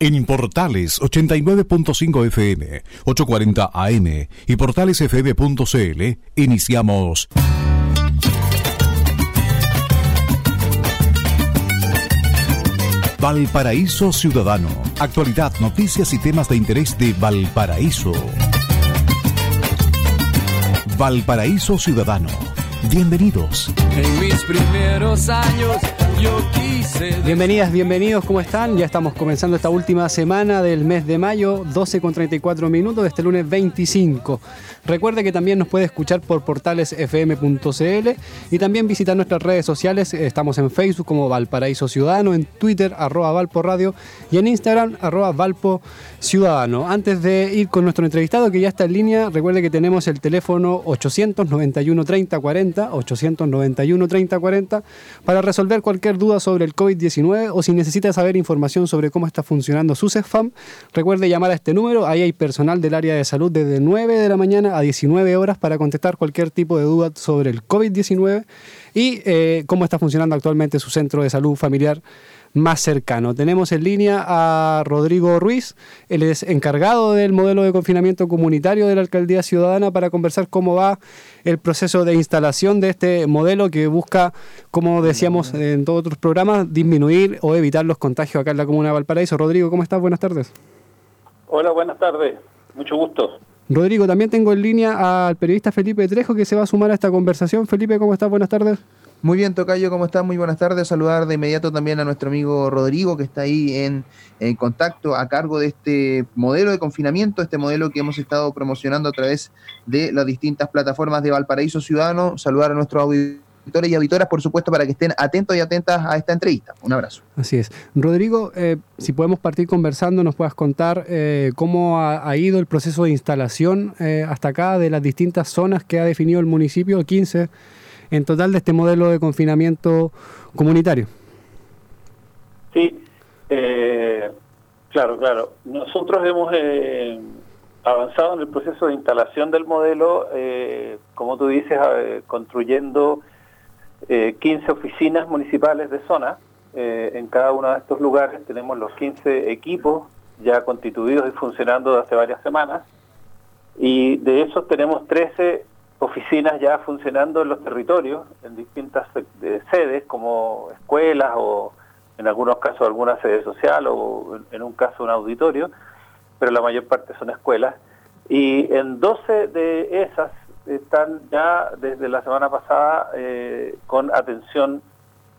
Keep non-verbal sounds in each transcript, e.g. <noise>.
En Portales 89.5 FM, 840 AM y portalesfm.cl iniciamos. Valparaíso Ciudadano. Actualidad, noticias y temas de interés de Valparaíso. Valparaíso Ciudadano. Bienvenidos. En mis primeros años Bienvenidas, bienvenidos, ¿cómo están? Ya estamos comenzando esta última semana del mes de mayo, 12 con 34 minutos de este lunes 25. Recuerde que también nos puede escuchar por portalesfm.cl y también visitar nuestras redes sociales. Estamos en Facebook como Valparaíso Ciudadano, en Twitter arroba Valpo Radio y en Instagram arroba Valpo Ciudadano. Antes de ir con nuestro entrevistado que ya está en línea, recuerde que tenemos el teléfono 891 30 40, 891 30 40 para resolver cualquier duda sobre el COVID-19 o si necesita saber información sobre cómo está funcionando su CEFAM, recuerde llamar a este número. Ahí hay personal del área de salud desde 9 de la mañana a 19 horas para contestar cualquier tipo de duda sobre el COVID-19 y eh, cómo está funcionando actualmente su centro de salud familiar más cercano. Tenemos en línea a Rodrigo Ruiz, él es encargado del modelo de confinamiento comunitario de la Alcaldía Ciudadana para conversar cómo va el proceso de instalación de este modelo que busca, como decíamos en todos otros programas, disminuir o evitar los contagios acá en la Comuna de Valparaíso. Rodrigo, ¿cómo estás? Buenas tardes. Hola, buenas tardes. Mucho gusto. Rodrigo, también tengo en línea al periodista Felipe Trejo que se va a sumar a esta conversación. Felipe, ¿cómo estás? Buenas tardes. Muy bien, Tocayo, ¿cómo estás? Muy buenas tardes. Saludar de inmediato también a nuestro amigo Rodrigo, que está ahí en, contacto a cargo de este modelo de confinamiento, este modelo que hemos estado promocionando a través de las distintas plataformas de Valparaíso Ciudadano. Saludar a nuestros auditores y auditoras, por supuesto, para que estén atentos y atentas a esta entrevista. Un abrazo. Así es. Rodrigo, eh, si podemos partir conversando, nos puedas contar eh, cómo ha, ido el proceso de instalación eh, hasta acá de las distintas zonas que ha definido el municipio, 15 en total de este modelo de confinamiento comunitario. Sí, eh, claro, claro. Nosotros hemos eh, avanzado en el proceso de instalación del modelo, eh, como tú dices, construyendo 15 oficinas municipales de zona. en cada uno de estos lugares tenemos los 15 equipos ya constituidos y funcionando desde hace varias semanas. Y de esos tenemos 13 oficinas ya funcionando en los territorios, en distintas eh, sedes, como escuelas o en algunos casos alguna sede social o en un caso un auditorio, pero la mayor parte son escuelas. Y en 12 de esas están ya desde la semana pasada eh, con atención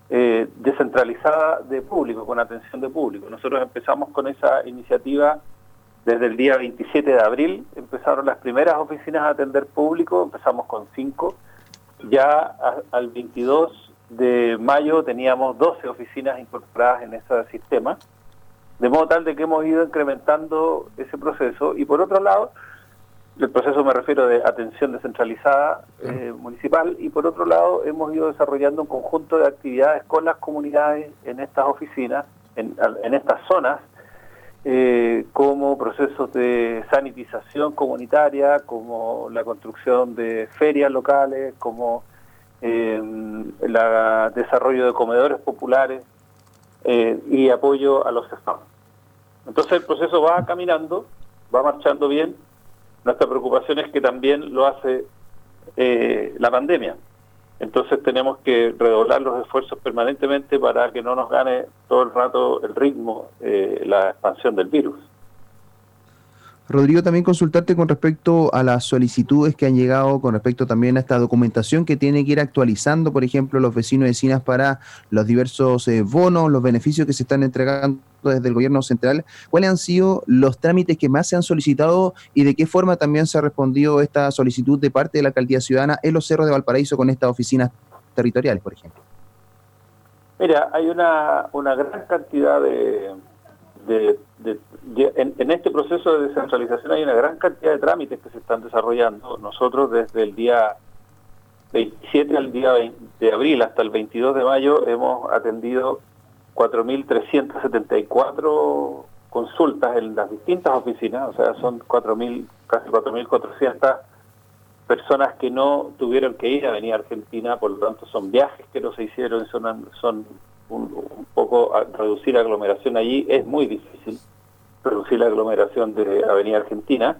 eh, descentralizada de público, con atención de público. Nosotros empezamos con esa iniciativa desde el día 27 de abril empezaron las primeras oficinas a atender público, empezamos con cinco. Ya al 22 de mayo teníamos 12 oficinas incorporadas en ese sistema, de modo tal de que hemos ido incrementando ese proceso. Y por otro lado, el proceso me refiero de atención descentralizada eh, municipal, y por otro lado hemos ido desarrollando un conjunto de actividades con las comunidades en estas oficinas, en, en estas zonas, eh, como procesos de sanitización comunitaria, como la construcción de ferias locales, como el eh, desarrollo de comedores populares eh, y apoyo a los estados. Entonces el proceso va caminando, va marchando bien. Nuestra preocupación es que también lo hace la pandemia. Entonces tenemos que redoblar los esfuerzos permanentemente para que no nos gane todo el rato el ritmo, eh, la expansión del virus. Rodrigo, también consultarte con respecto a las solicitudes que han llegado, con respecto también a esta documentación que tiene que ir actualizando, por ejemplo, los vecinos y vecinas para los diversos eh, bonos, los beneficios que se están entregando desde el gobierno central. ¿Cuáles han sido los trámites que más se han solicitado y de qué forma también se ha respondido esta solicitud de parte de la alcaldía ciudadana en los cerros de Valparaíso con estas oficinas territoriales, por ejemplo? Mira, hay una, una gran cantidad de en, este proceso de descentralización hay una gran cantidad de trámites que se están desarrollando. Nosotros desde el día 27 al día de abril hasta el 22 de mayo hemos atendido 4.374 consultas en las distintas oficinas, o sea, son 4.000, casi 4.400 personas que no tuvieron que ir a venir a Argentina, por lo tanto son viajes que no se hicieron, son, son un, poco a reducir aglomeración allí es muy difícil. posible aglomeración de Avenida Argentina,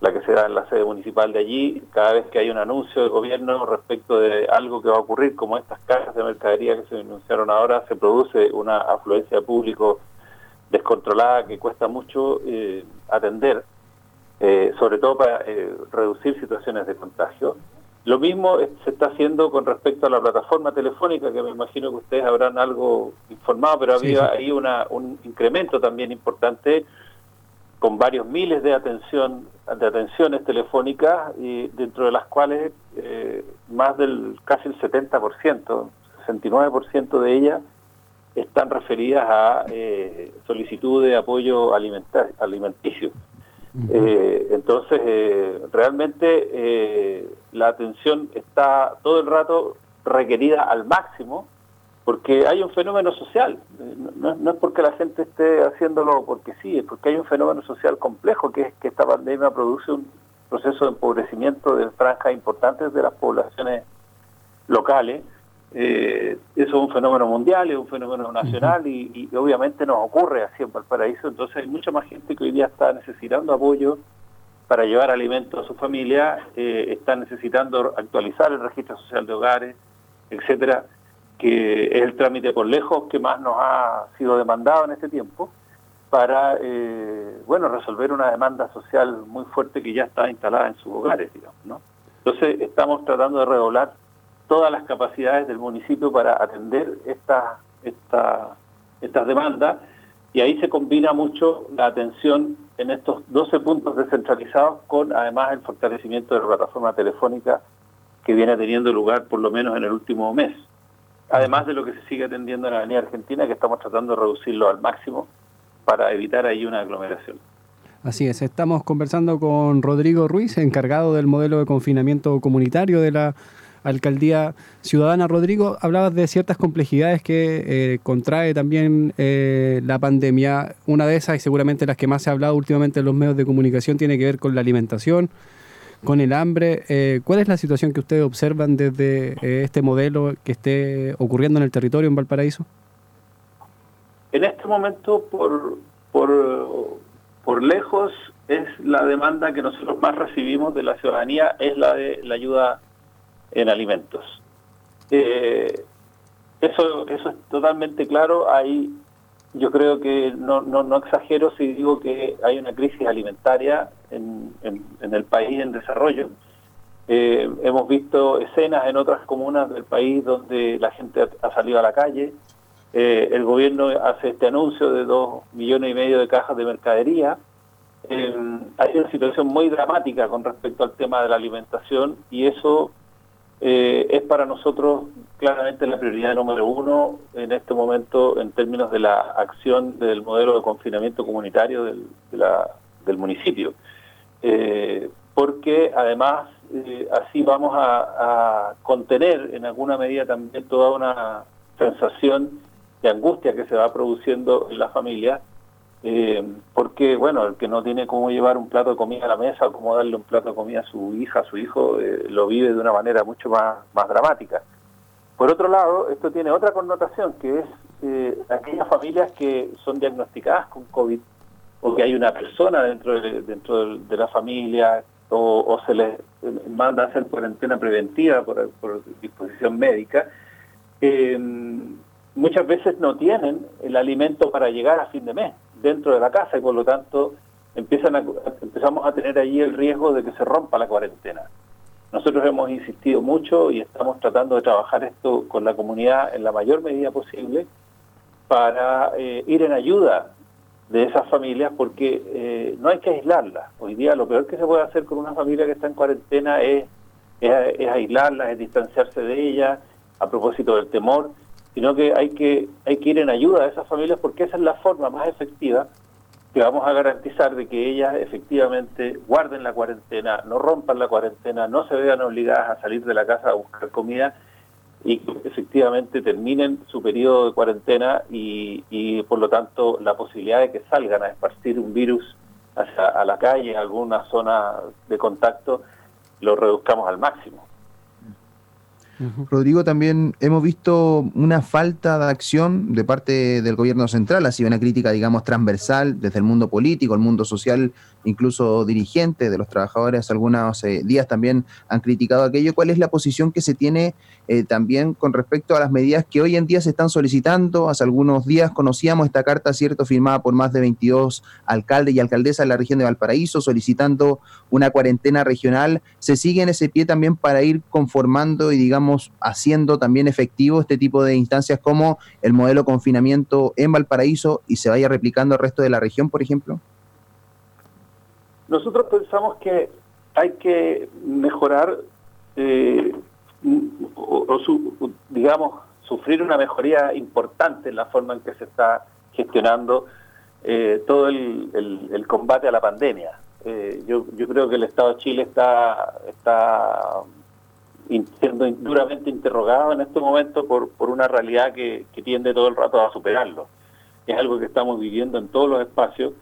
la que se da en la sede municipal de allí. Cada vez que hay un anuncio del gobierno respecto de algo que va a ocurrir, como estas cajas de mercadería que se anunciaron ahora, se produce una afluencia de público descontrolada que cuesta mucho eh, atender, eh, sobre todo para eh, reducir situaciones de contagio. Lo mismo se está haciendo con respecto a la plataforma telefónica, que me imagino que ustedes habrán algo informado, pero había ahí una, un incremento también importante con varios miles de atención de atenciones telefónicas y dentro de las cuales eh, más del casi el 70%, 69% de ellas están referidas a eh, solicitud de apoyo alimenticio. Eh, entonces, realmente la atención está todo el rato requerida al máximo porque hay un fenómeno social, no, es porque la gente esté haciéndolo porque sí, es porque hay un fenómeno social complejo, que es que esta pandemia produce un proceso de empobrecimiento de franjas importantes de las poblaciones locales. Eh, eso es un fenómeno mundial, es un fenómeno nacional y, obviamente nos ocurre así en Valparaíso, entonces hay mucha más gente que hoy día está necesitando apoyo para llevar alimentos a su familia, eh, está necesitando actualizar el registro social de hogares, etcétera que es el trámite por lejos que más nos ha sido demandado en este tiempo, para eh, bueno resolver una demanda social muy fuerte que ya está instalada en sus hogares, ¿no? Entonces estamos tratando de redoblar todas las capacidades del municipio para atender estas esta, estas demandas y ahí se combina mucho la atención en estos 12 puntos descentralizados con además el fortalecimiento de la plataforma telefónica que viene teniendo lugar por lo menos en el último mes además de lo que se sigue atendiendo en la Avenida Argentina, que estamos tratando de reducirlo al máximo para evitar ahí una aglomeración. Así es, estamos conversando con Rodrigo Ruiz, encargado del modelo de confinamiento comunitario de la Alcaldía Ciudadana. Rodrigo, hablabas de ciertas complejidades que eh, contrae también eh, la pandemia. Una de esas, y seguramente las que más se ha hablado últimamente en los medios de comunicación, tiene que ver con la alimentación con el hambre. Eh, ¿Cuál es la situación que ustedes observan desde eh, este modelo que esté ocurriendo en el territorio en Valparaíso? En este momento, por, por, por lejos, es la demanda que nosotros más recibimos de la ciudadanía, es la de la ayuda en alimentos. Eh, eso, eso es totalmente claro. Hay yo creo que no, no, exagero si digo que hay una crisis alimentaria en, en, el país en desarrollo. Eh, hemos visto escenas en otras comunas del país donde la gente ha, salido a la calle. Eh, el gobierno hace este anuncio de dos millones y medio de cajas de mercadería. Eh, hay una situación muy dramática con respecto al tema de la alimentación y eso eh, es para nosotros claramente la prioridad número uno en este momento en términos de la acción del modelo de confinamiento comunitario del, del municipio. Eh, porque además eh, así vamos a, contener en alguna medida también toda una sensación de angustia que se va produciendo en la familia eh, porque, bueno, el que no tiene cómo llevar un plato de comida a la mesa o cómo darle un plato de comida a su hija, a su hijo, eh, lo vive de una manera mucho más, más dramática. Por otro lado, esto tiene otra connotación, que es eh, aquellas familias que son diagnosticadas con COVID o que hay una persona dentro de, dentro de, la familia o, se les manda a hacer cuarentena preventiva por, por disposición médica, muchas veces no tienen el alimento para llegar a fin de mes dentro de la casa y por lo tanto empiezan empezamos a tener allí el riesgo de que se rompa la cuarentena. Nosotros hemos insistido mucho y estamos tratando de trabajar esto con la comunidad en la mayor medida posible para eh, ir en ayuda de esas familias porque eh, no hay que aislarlas. Hoy día lo peor que se puede hacer con una familia que está en cuarentena es, es, es aislarlas, es distanciarse de ella a propósito del temor sino que hay que hay que ir en ayuda a esas familias porque esa es la forma más efectiva que vamos a garantizar de que ellas efectivamente guarden la cuarentena, no rompan la cuarentena, no se vean obligadas a salir de la casa a buscar comida y efectivamente terminen su periodo de cuarentena y, y por lo tanto la posibilidad de que salgan a esparcir un virus hacia a la calle, a alguna zona de contacto, lo reduzcamos al máximo. Rodrigo, también hemos visto una falta de acción de parte del gobierno central, ha sido una crítica, digamos, transversal desde el mundo político, el mundo social, incluso dirigentes de los trabajadores, algunos eh, días también han criticado aquello. ¿Cuál es la posición que se tiene eh, también con respecto a las medidas que hoy en día se están solicitando? Hace algunos días conocíamos esta carta, ¿cierto?, firmada por más de 22 alcaldes y alcaldesas de la región de Valparaíso, solicitando una cuarentena regional. ¿Se sigue en ese pie también para ir conformando y, digamos, haciendo también efectivo este tipo de instancias como el modelo confinamiento en Valparaíso y se vaya replicando al resto de la región, por ejemplo? Nosotros pensamos que hay que mejorar eh, o, digamos, sufrir una mejoría importante en la forma en que se está gestionando eh, todo el, combate a la pandemia. Eh, yo, yo creo que el Estado de Chile está, está siendo duramente interrogado en este momento por, por una realidad que, que tiende todo el rato a superarlo. Es algo que estamos viviendo en todos los espacios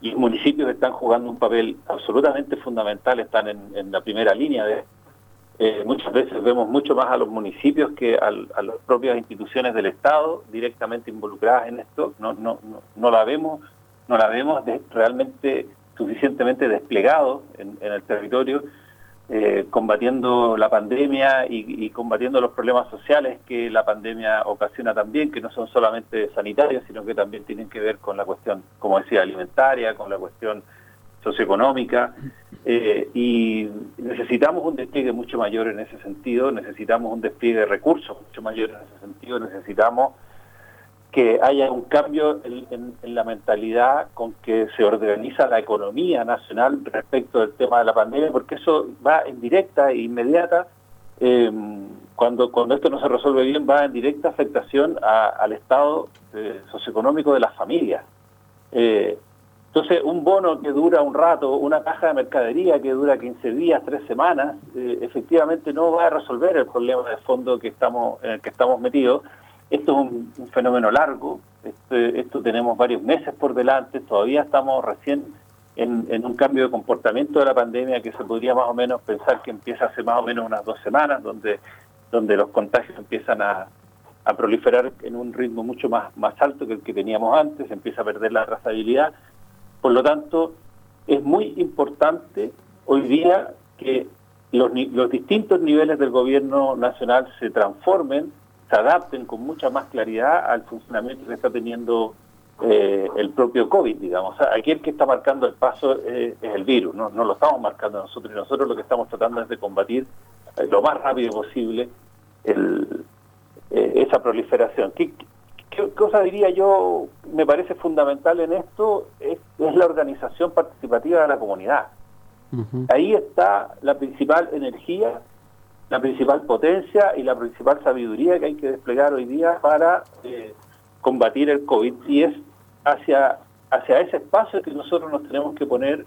y los municipios están jugando un papel absolutamente fundamental, están en, la primera línea de eh, muchas veces vemos mucho más a los municipios que a las propias instituciones del Estado directamente involucradas en esto. No, no, no, la vemos, no la vemos realmente suficientemente desplegado en el territorio eh, combatiendo la pandemia y, combatiendo los problemas sociales que la pandemia ocasiona también, que no son solamente sanitarios, sino que también tienen que ver con la cuestión, como decía, alimentaria, con la cuestión socioeconómica. Eh, y necesitamos un despliegue mucho mayor en ese sentido, necesitamos un despliegue de recursos mucho mayor en ese sentido, necesitamos que haya un cambio en, la mentalidad con que se organiza la economía nacional respecto del tema de la pandemia, porque eso va en directa e inmediata, eh, cuando, cuando esto no se resuelve bien, va en directa afectación al estado eh, socioeconómico de las familias. Eh, entonces, un bono que dura un rato, una caja de mercadería que dura 15 días, 3 semanas, efectivamente no va a resolver el problema de fondo que estamos, en el que estamos metidos, esto es un, fenómeno largo, este, esto, tenemos varios meses por delante, todavía estamos recién en, un cambio de comportamiento de la pandemia que se podría más o menos pensar que empieza hace más o menos unas dos semanas, donde, donde los contagios empiezan a, proliferar en un ritmo mucho más, más alto que el que teníamos antes, empieza a perder la trazabilidad. Por lo tanto, es muy importante hoy día que los, los distintos niveles del gobierno nacional se transformen se adapten con mucha más claridad al funcionamiento que está teniendo eh, el propio COVID, digamos. aquí el que está marcando el paso eh, es el virus, ¿no? no lo estamos marcando nosotros, y nosotros lo que estamos tratando es de combatir eh, lo más rápido posible esa proliferación. ¿Qué, cosa diría yo me parece fundamental en esto? Es, la organización participativa de la comunidad. Ahí está la principal energía la principal potencia y la principal sabiduría que hay que desplegar hoy día para eh, combatir el COVID. Y es hacia, hacia ese espacio que nosotros nos tenemos que poner,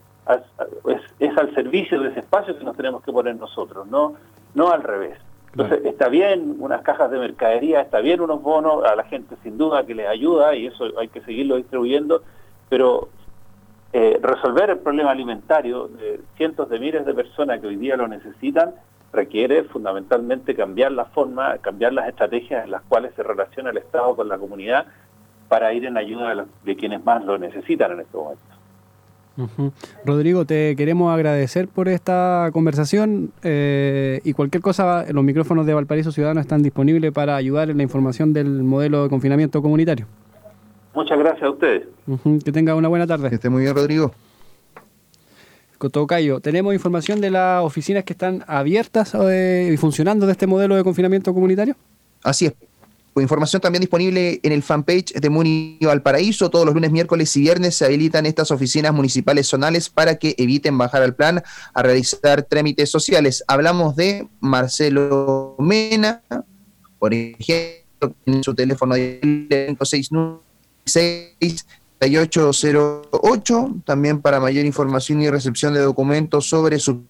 es, al servicio de ese espacio que nos tenemos que poner nosotros, no, no al revés. Entonces, está bien unas cajas de mercadería, está bien unos bonos, a la gente sin duda que les ayuda y eso hay que seguirlo distribuyendo, pero eh, resolver el problema alimentario de cientos de miles de personas que hoy día lo necesitan requiere fundamentalmente cambiar la forma, cambiar las estrategias en las cuales se relaciona el Estado con la comunidad para ir en ayuda de, quienes más lo necesitan en este momento. Rodrigo, te queremos agradecer por esta conversación eh, y cualquier cosa, los micrófonos de Valparaíso Ciudadano están disponibles para ayudar en la información del modelo de confinamiento comunitario. Muchas gracias a ustedes. Que tenga una buena tarde. Que esté muy bien, Rodrigo. Cotocayo, tenemos información de las oficinas que están abiertas eh, y funcionando de este modelo de confinamiento comunitario. Así es. Información también disponible en el fanpage de Muni Valparaíso. Todos los lunes, miércoles y viernes se habilitan estas oficinas municipales zonales para que eviten bajar al plan a realizar trámites sociales. Hablamos de Marcelo Mena, por ejemplo, en su teléfono de 569 3808, también para mayor información y recepción de documentos sobre su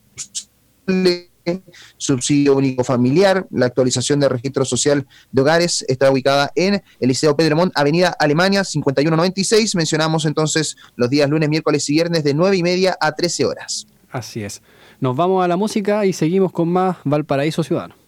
subsidio único familiar, la actualización del registro social de hogares está ubicada en el Liceo Pedremont, Avenida Alemania 5196. Mencionamos entonces los días lunes, miércoles y viernes de 9 y media a 13 horas. Así es. Nos vamos a la música y seguimos con más Valparaíso Ciudadano.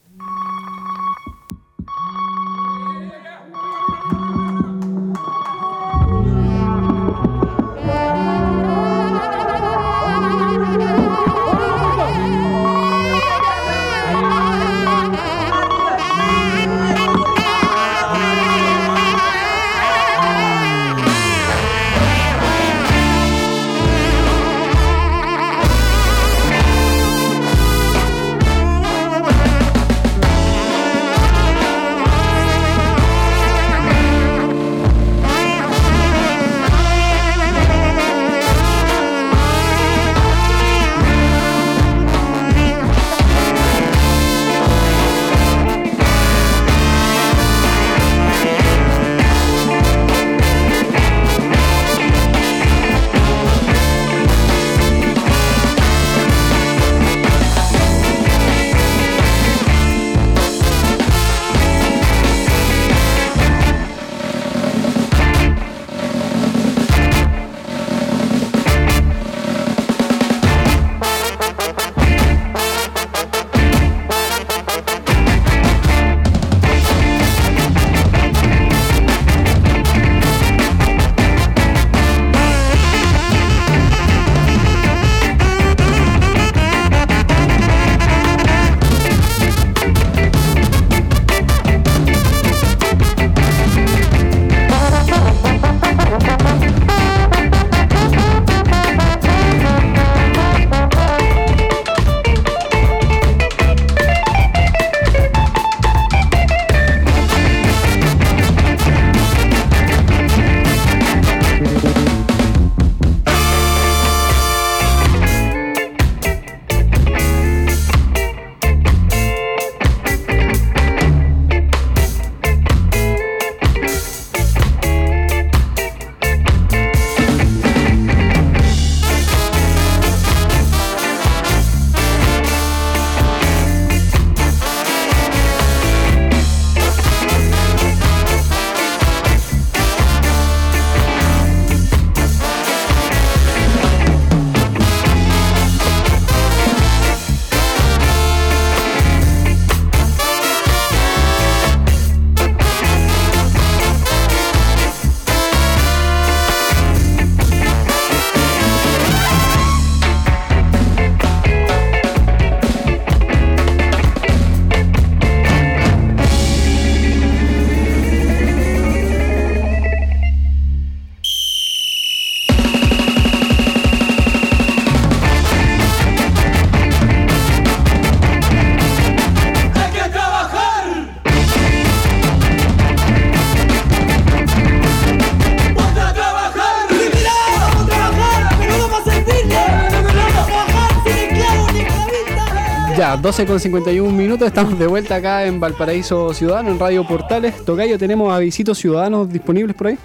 Ya, 12 con 51 minutos, estamos de vuelta acá en Valparaíso Ciudadano, en Radio Portales. Tocayo, ¿tenemos avisitos ciudadanos disponibles por ahí?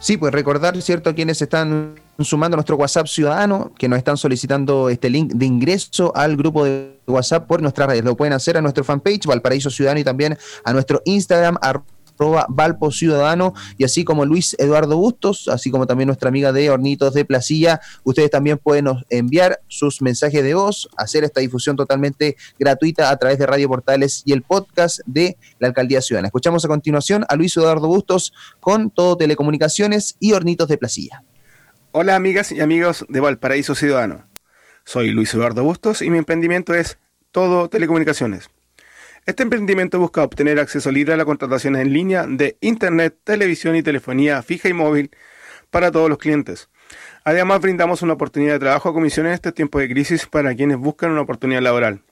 Sí, pues recordar, ¿cierto?, quienes están sumando a nuestro WhatsApp ciudadano, que nos están solicitando este link de ingreso al grupo de WhatsApp por nuestras redes. Lo pueden hacer a nuestro fanpage, Valparaíso Ciudadano, y también a nuestro Instagram, Valpo Ciudadano, y así como Luis Eduardo Bustos, así como también nuestra amiga de Hornitos de Placilla, ustedes también pueden enviar sus mensajes de voz, hacer esta difusión totalmente gratuita a través de Radio Portales y el podcast de la Alcaldía Ciudadana. Escuchamos a continuación a Luis Eduardo Bustos con Todo Telecomunicaciones y Hornitos de Placilla. Hola amigas y amigos de Valparaíso Ciudadano. Soy Luis Eduardo Bustos y mi emprendimiento es Todo Telecomunicaciones. Este emprendimiento busca obtener acceso libre a las contrataciones en línea de Internet, televisión y telefonía fija y móvil para todos los clientes. Además, brindamos una oportunidad de trabajo a comisiones en este tiempo de crisis para quienes buscan una oportunidad laboral.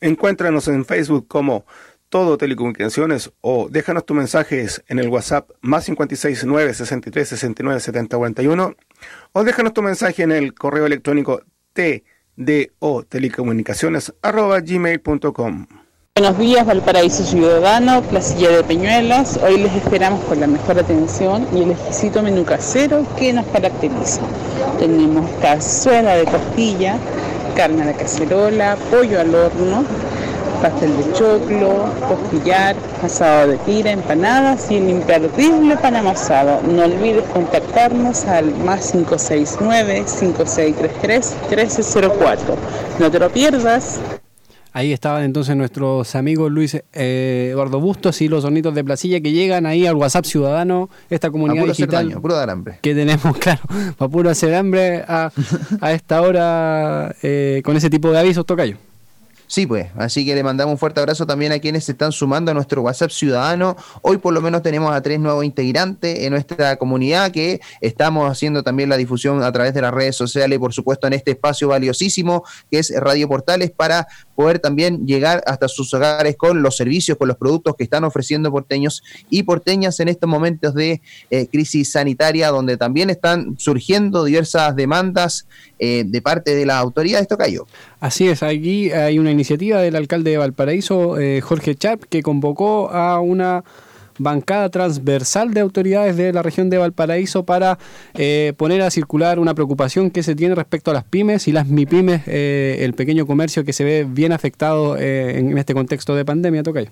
Encuéntranos en Facebook como Todo Telecomunicaciones o déjanos tus mensajes en el WhatsApp más 569 63 69 70 41 o déjanos tu mensaje en el correo electrónico tdotelecomunicaciones.gmail.com. Buenos días, Valparaíso Ciudadano, Placilla de Peñuelas. Hoy les esperamos con la mejor atención y el exquisito menú casero que nos caracteriza. Tenemos cazuela de costilla, carne de cacerola, pollo al horno, pastel de choclo, costillar, asado de tira, empanadas y el imperdible pan amasado. No olvides contactarnos al más 569-5633-1304. No te lo pierdas. Ahí estaban entonces nuestros amigos Luis eh, Eduardo Bustos y los sonitos de Placilla que llegan ahí al WhatsApp Ciudadano, esta comunidad digital que tenemos, <laughs> claro, para puro hacer hambre a, esta hora eh, con ese tipo de avisos, Tocayo. Sí, pues, así que le mandamos un fuerte abrazo también a quienes se están sumando a nuestro WhatsApp ciudadano. Hoy por lo menos tenemos a tres nuevos integrantes en nuestra comunidad que estamos haciendo también la difusión a través de las redes sociales y por supuesto en este espacio valiosísimo que es Radio Portales para poder también llegar hasta sus hogares con los servicios, con los productos que están ofreciendo porteños y porteñas en estos momentos de eh, crisis sanitaria donde también están surgiendo diversas demandas eh, de parte de las autoridades. Esto cayó. Así es, aquí hay una iniciativa del alcalde de Valparaíso, eh, Jorge Chap, que convocó a una bancada transversal de autoridades de la región de Valparaíso para eh, poner a circular una preocupación que se tiene respecto a las pymes y las MIPYMES, eh, el pequeño comercio que se ve bien afectado en este contexto de pandemia, Tocayo.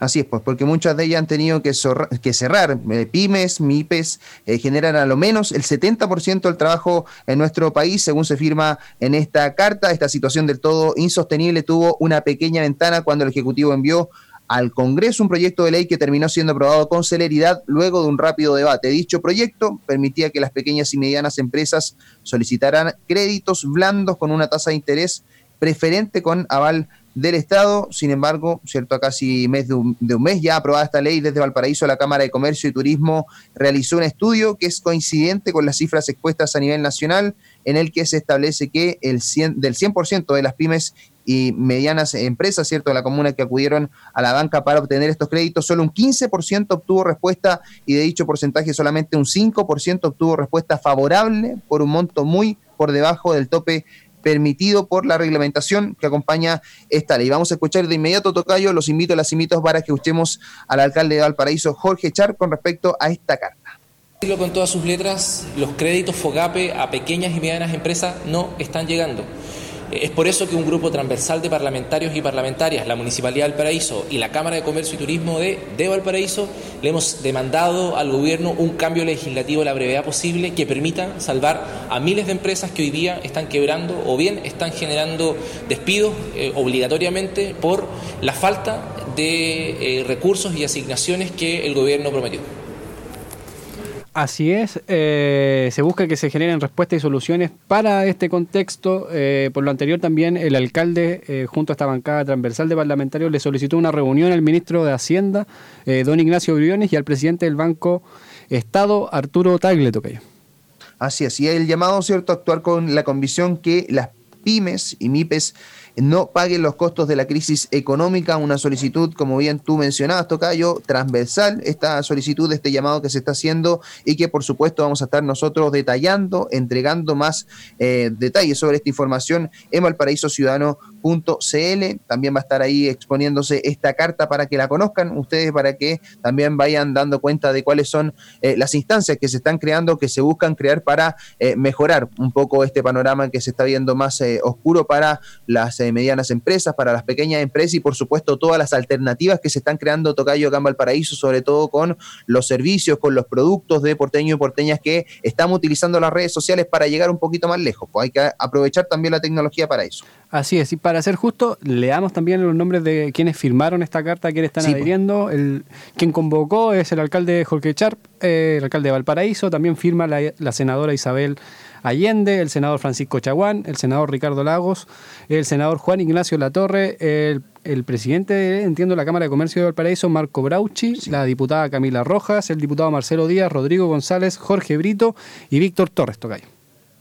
Así es, pues, porque muchas de ellas han tenido que, cerrar. Eh, pymes, MIPES, eh, generan a lo menos el 70% del trabajo en nuestro país, según se firma en esta carta. Esta situación del todo insostenible tuvo una pequeña ventana cuando el Ejecutivo envió al Congreso un proyecto de ley que terminó siendo aprobado con celeridad luego de un rápido debate. Dicho proyecto permitía que las pequeñas y medianas empresas solicitaran créditos blandos con una tasa de interés preferente con aval del Estado. Sin embargo, cierto, a casi mes de un, mes ya aprobada esta ley desde Valparaíso, la Cámara de Comercio y Turismo realizó un estudio que es coincidente con las cifras expuestas a nivel nacional, en el que se establece que el 100, del 100% de las pymes y medianas empresas, ¿cierto?, de la comuna que acudieron a la banca para obtener estos créditos, solo un 15% obtuvo respuesta y de dicho porcentaje solamente un 5% obtuvo respuesta favorable por un monto muy por debajo del tope permitido por la reglamentación que acompaña esta ley. Vamos a escuchar de inmediato, Tocayo, los invito a las invito para que escuchemos al alcalde de Valparaíso, Jorge Char, con respecto a esta carta. Con todas sus letras, los créditos FOGAPE a pequeñas y medianas empresas no están llegando. Es por eso que un grupo transversal de parlamentarios y parlamentarias, la Municipalidad del Paraíso y la Cámara de Comercio y Turismo de, de Valparaíso, le hemos demandado al gobierno un cambio legislativo la brevedad posible que permita salvar a miles de empresas que hoy día están quebrando o bien están generando despidos eh, obligatoriamente por la falta de eh, recursos y asignaciones que el gobierno prometió. Así es, eh, se busca que se generen respuestas y soluciones para este contexto. Eh, por lo anterior también el alcalde, eh, junto a esta bancada transversal de parlamentarios, le solicitó una reunión al ministro de Hacienda, don Ignacio Briones, y al presidente del Banco Estado, Arturo Tagle Tocayo. Así es, y el llamado, ¿cierto?, a actuar con la convicción que las pymes y MIPES no paguen los costos de la crisis económica, una solicitud, como bien tú mencionabas, Tocayo, transversal, esta solicitud, este llamado que se está haciendo y que por supuesto vamos a estar nosotros detallando, entregando más eh, detalles sobre esta información en Valparaíso Ciudadano También va a estar ahí exponiéndose esta carta para que la conozcan ustedes, para que también vayan dando cuenta de cuáles son eh, las instancias que se están creando, que se buscan crear para eh, mejorar un poco este panorama que se está viendo más eh, oscuro para las medianas empresas, para las pequeñas empresas y por supuesto todas las alternativas que se están creando Tocayo acá en paraíso sobre todo con los servicios, con los productos de porteños y porteñas que estamos utilizando las redes sociales para llegar un poquito más lejos. Pues hay que aprovechar también la tecnología para eso. Así es, y para ser justo, leamos también los nombres de quienes firmaron esta carta, quienes están adhiriendo. El, quien convocó es el alcalde Jorge Charp, eh, el alcalde de Valparaíso, también firma la, senadora Isabel Allende, el senador Francisco Chaguán, el senador Ricardo Lagos, el senador Juan Ignacio Latorre, el, el presidente, entiendo, la Cámara de Comercio de Valparaíso, Marco Brauchi, la diputada Camila Rojas, el diputado Marcelo Díaz, Rodrigo González, Jorge Brito y Víctor Torres Tocayo.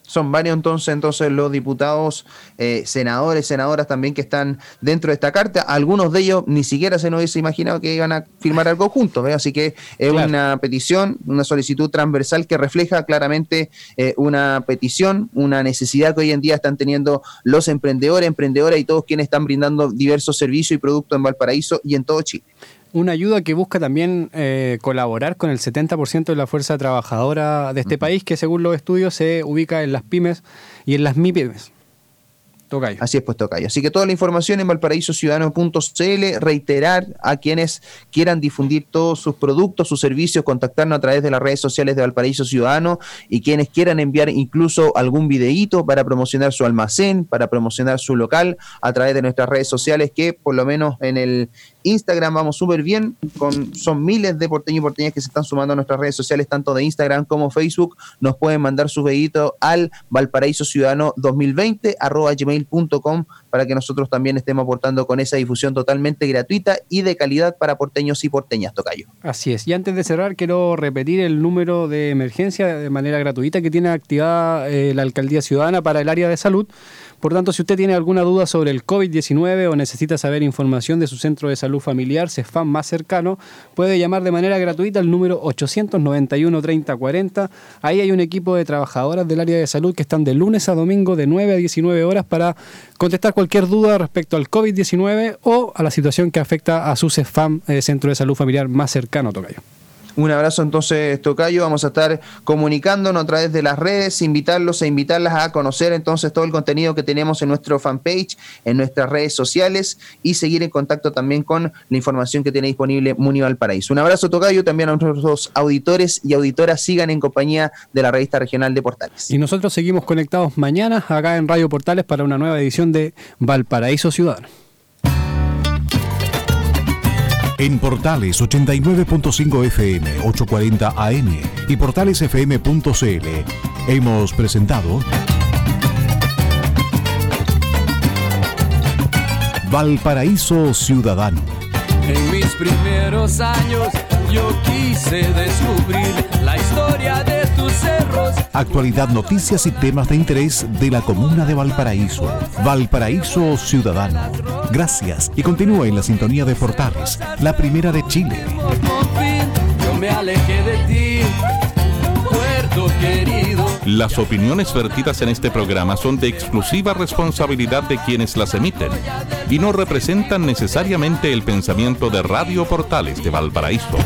Son varios entonces, entonces los diputados, eh, senadores, senadoras también que están dentro de esta carta. Algunos de ellos ni siquiera se nos hubiese imaginado que iban a firmar algo juntos. Así que es una petición, una solicitud transversal que refleja claramente eh, una petición, una necesidad que hoy en día están teniendo los emprendedores, emprendedoras y todos quienes están brindando diversos servicios y productos en Valparaíso y en todo Chile una ayuda que busca también eh, colaborar con el 70% de la fuerza trabajadora de este país, que según los estudios se ubica en las pymes y en las MIPYMES. Así es, pues Tocayo. Así que toda la información en valparaísociudadano.cl, reiterar a quienes quieran difundir todos sus productos, sus servicios, contactarnos a través de las redes sociales de Valparaíso Ciudadano y quienes quieran enviar incluso algún videíto para promocionar su almacén, para promocionar su local a través de nuestras redes sociales que por lo menos en el Instagram vamos súper bien, con, son miles de porteños y porteñas que se están sumando a nuestras redes sociales, tanto de Instagram como Facebook. Nos pueden mandar su videito al Valparaíso Ciudadano 2020 arroba gmail.com para que nosotros también estemos aportando con esa difusión totalmente gratuita y de calidad para porteños y porteñas, Tocayo. Así es. Y antes de cerrar, quiero repetir el número de emergencia de manera gratuita que tiene activada eh, la Alcaldía Ciudadana para el área de salud por tanto, si usted tiene alguna duda sobre el COVID-19 o necesita saber información de su centro de salud familiar, CEFAM más cercano, puede llamar de manera gratuita al número 891 3040. Ahí hay un equipo de trabajadoras del área de salud que están de lunes a domingo de 9 a 19 horas para contestar cualquier duda respecto al COVID-19 o a la situación que afecta a su CEFAM, eh, centro de salud familiar más cercano, Tocayo. Un abrazo entonces, Tocayo. Vamos a estar comunicándonos a través de las redes, invitarlos e invitarlas a conocer entonces todo el contenido que tenemos en nuestro fanpage, en nuestras redes sociales y seguir en contacto también con la información que tiene disponible Muni Paraíso. Un abrazo, Tocayo, también a nuestros auditores y auditoras. Sigan en compañía de la revista regional de Portales. Y nosotros seguimos conectados mañana acá en Radio Portales para una nueva edición de Valparaíso Ciudadano. En Portales 89.5 FM, 840 AM y portalesfm.cl hemos presentado Valparaíso Ciudadano. En mis primeros años yo quise descubrir la historia de tus cerros. Actualidad, noticias y temas de interés de la comuna de Valparaíso. Valparaíso Ciudadano. Gracias y continúa en la sintonía de Portales, la primera de Chile. Yo me alejé de ti, puerto querido. Las opiniones vertidas en este programa son de exclusiva responsabilidad de quienes las emiten y no representan necesariamente el pensamiento de Radio Portales de Valparaíso.